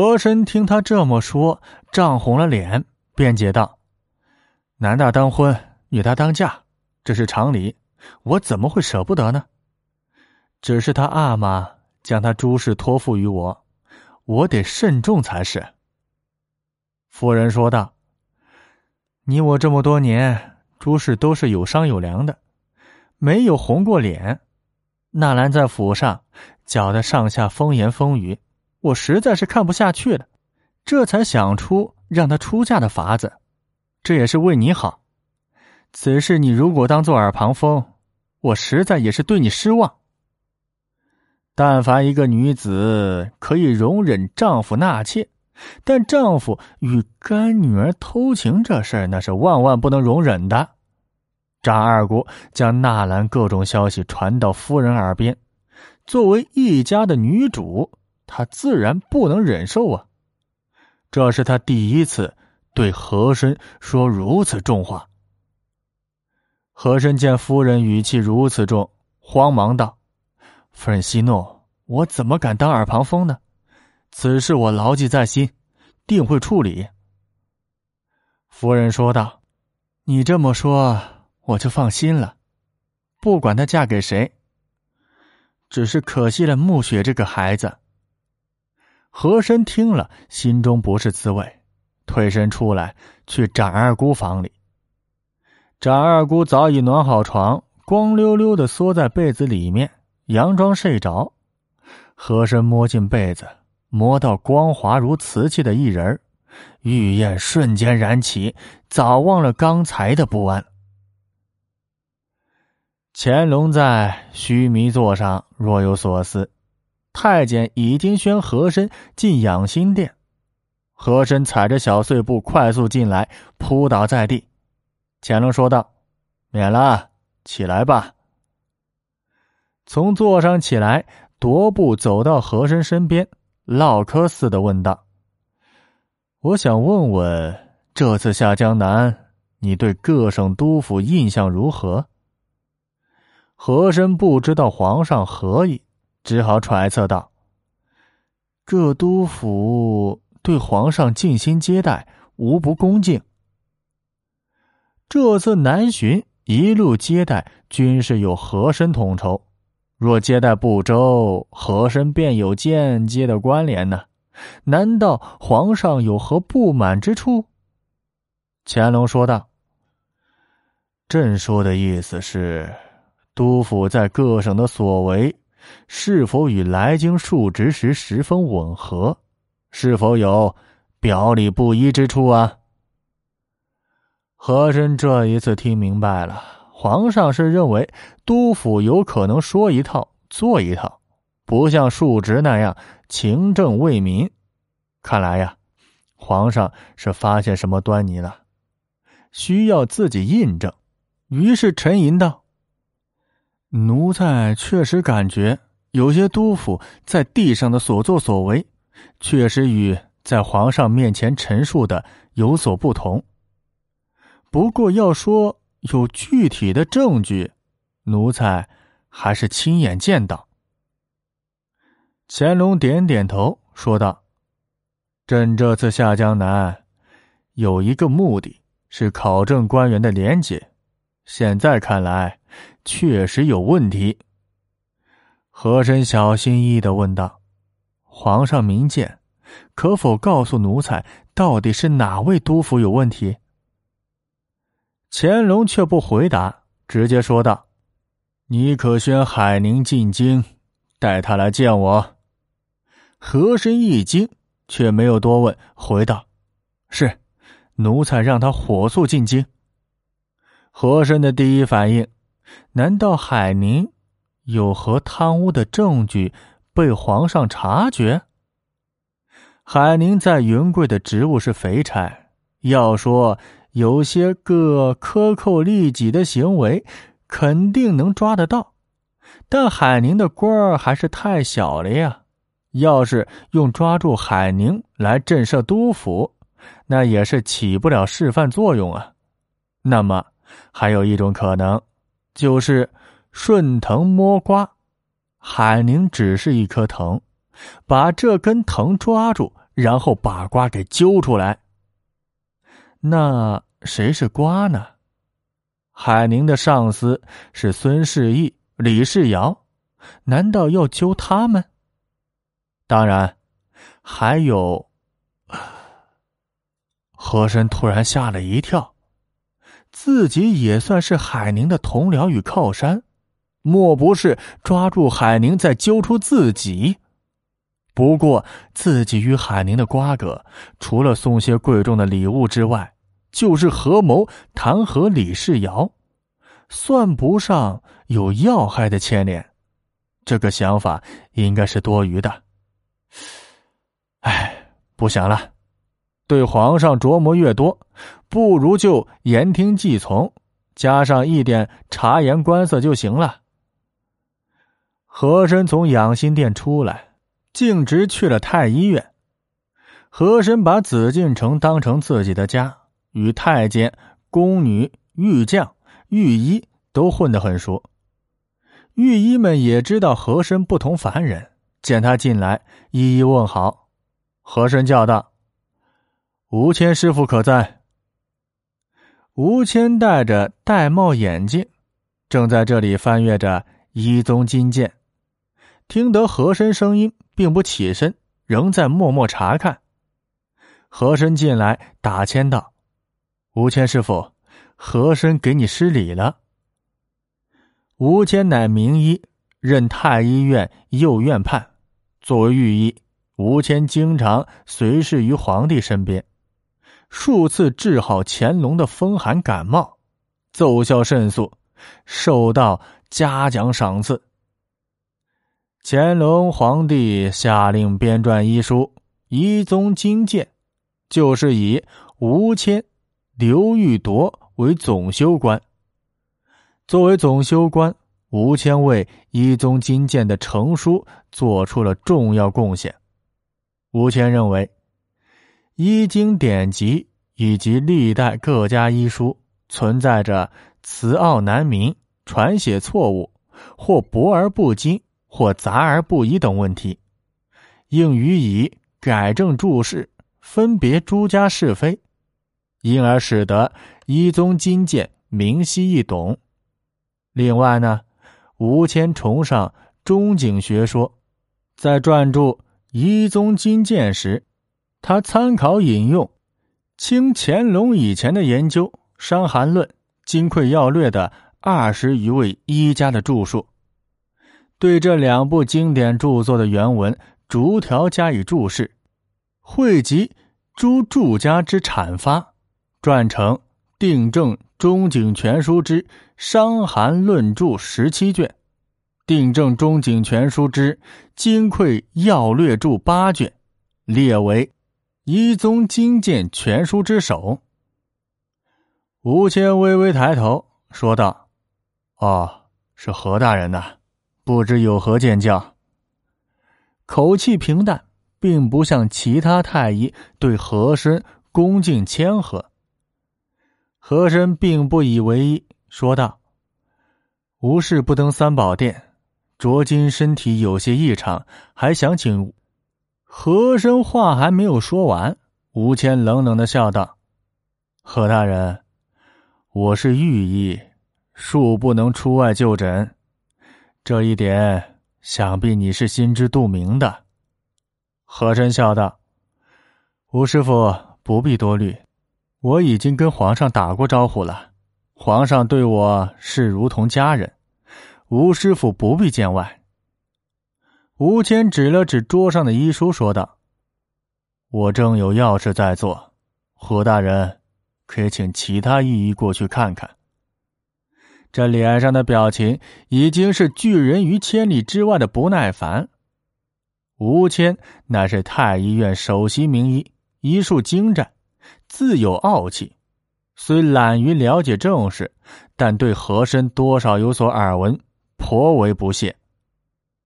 和珅听他这么说，涨红了脸，辩解道：“男大当婚，女大当嫁，这是常理，我怎么会舍不得呢？只是他阿玛将他诸事托付于我，我得慎重才是。”夫人说道：“你我这么多年，诸事都是有商有量的，没有红过脸。纳兰在府上搅得上下风言风语。”我实在是看不下去了，这才想出让他出嫁的法子，这也是为你好。此事你如果当做耳旁风，我实在也是对你失望。但凡一个女子可以容忍丈夫纳妾，但丈夫与干女儿偷情这事儿，那是万万不能容忍的。张二姑将纳兰各种消息传到夫人耳边，作为一家的女主。他自然不能忍受啊！这是他第一次对和珅说如此重话。和珅见夫人语气如此重，慌忙道：“夫人息怒，我怎么敢当耳旁风呢？此事我牢记在心，定会处理。”夫人说道：“你这么说，我就放心了。不管她嫁给谁，只是可惜了暮雪这个孩子。”和珅听了，心中不是滋味，退身出来去展二姑房里。展二姑早已暖好床，光溜溜的缩在被子里面，佯装睡着。和珅摸进被子，摸到光滑如瓷器的一人玉焰瞬间燃起，早忘了刚才的不安。乾隆在须弥座上若有所思。太监已经宣和珅进养心殿，和珅踩着小碎步快速进来，扑倒在地。乾隆说道：“免了，起来吧。”从座上起来，踱步走到和珅身边，唠嗑似的问道：“我想问问，这次下江南，你对各省督府印象如何？”和珅不知道皇上何意。只好揣测道：“各督府对皇上尽心接待，无不恭敬。这次南巡一路接待，均是有和珅统筹。若接待不周，和珅便有间接的关联呢？难道皇上有何不满之处？”乾隆说道：“朕说的意思是，督府在各省的所为。”是否与来京述职时十分吻合？是否有表里不一之处啊？和珅这一次听明白了，皇上是认为督府有可能说一套做一套，不像述职那样勤政为民。看来呀，皇上是发现什么端倪了，需要自己印证。于是沉吟道。奴才确实感觉有些督府在地上的所作所为，确实与在皇上面前陈述的有所不同。不过要说有具体的证据，奴才还是亲眼见到。乾隆点点头，说道：“朕这次下江南，有一个目的是考证官员的廉洁。现在看来。”确实有问题。和珅小心翼翼的问道：“皇上明鉴，可否告诉奴才，到底是哪位督府有问题？”乾隆却不回答，直接说道：“你可宣海宁进京，带他来见我。”和珅一惊，却没有多问，回道：“是，奴才让他火速进京。”和珅的第一反应。难道海宁有何贪污的证据被皇上察觉？海宁在云贵的职务是肥差，要说有些个克扣利己的行为，肯定能抓得到。但海宁的官儿还是太小了呀！要是用抓住海宁来震慑督府，那也是起不了示范作用啊。那么，还有一种可能。就是顺藤摸瓜，海宁只是一颗藤，把这根藤抓住，然后把瓜给揪出来。那谁是瓜呢？海宁的上司是孙世义、李世尧，难道要揪他们？当然，还有。和珅突然吓了一跳，自己也算是海宁的同僚与靠山，莫不是抓住海宁再揪出自己？不过自己与海宁的瓜葛，除了送些贵重的礼物之外，就是合谋弹劾李世尧，算不上有要害的牵连。这个想法应该是多余的。哎，不想了。对皇上琢磨越多，不如就言听计从，加上一点察言观色就行了。和珅从养心殿出来，径直去了太医院。和珅把紫禁城当成自己的家，与太监、宫女、御将、御医都混得很熟。御医们也知道和珅不同凡人，见他进来，一一问好。和珅叫道。吴谦师傅可在？吴谦戴着玳瑁眼镜，正在这里翻阅着《一宗金鉴》。听得和珅声音，并不起身，仍在默默查看。和珅进来，打签道：“吴谦师傅，和珅给你施礼了。”吴谦乃名医，任太医院右院判。作为御医，吴谦经常随侍于皇帝身边。数次治好乾隆的风寒感冒，奏效甚速，受到嘉奖赏赐。乾隆皇帝下令编撰医书《医宗金鉴》，就是以吴谦、刘玉铎为总修官。作为总修官，吴谦为《医宗金鉴》的成书做出了重要贡献。吴谦认为。医经典籍以及历代各家医书存在着词奥难明、传写错误，或博而不精，或杂而不一等问题，应予以改正注释，分别诸家是非，因而使得医宗金鉴明晰易懂。另外呢，吴谦崇尚中景学说，在撰著医宗金鉴时。他参考引用清乾隆以前的研究《伤寒论》《金匮要略》的二十余位医家的著述，对这两部经典著作的原文逐条加以注释，汇集诸著家之阐发，撰成《定正中景全书之伤寒论著》十七卷，《定正中景全书之金匮要略著》八卷，列为。一宗金鉴全书之首。吴谦微微抬头说道：“哦，是何大人呐？不知有何见教？”口气平淡，并不像其他太医对和珅恭敬谦和。和珅并不以为意，说道：“无事不登三宝殿，卓今身体有些异常，还想请。”和珅话还没有说完，吴谦冷冷的笑道：“何大人，我是御医，恕不能出外就诊，这一点想必你是心知肚明的。”和珅笑道：“吴师傅不必多虑，我已经跟皇上打过招呼了，皇上对我是如同家人，吴师傅不必见外。”吴谦指了指桌上的医书，说道：“我正有要事在做，何大人可以请其他御医过去看看。”这脸上的表情已经是拒人于千里之外的不耐烦。吴谦乃是太医院首席名医，医术精湛，自有傲气。虽懒于了解政事，但对和珅多少有所耳闻，颇为不屑。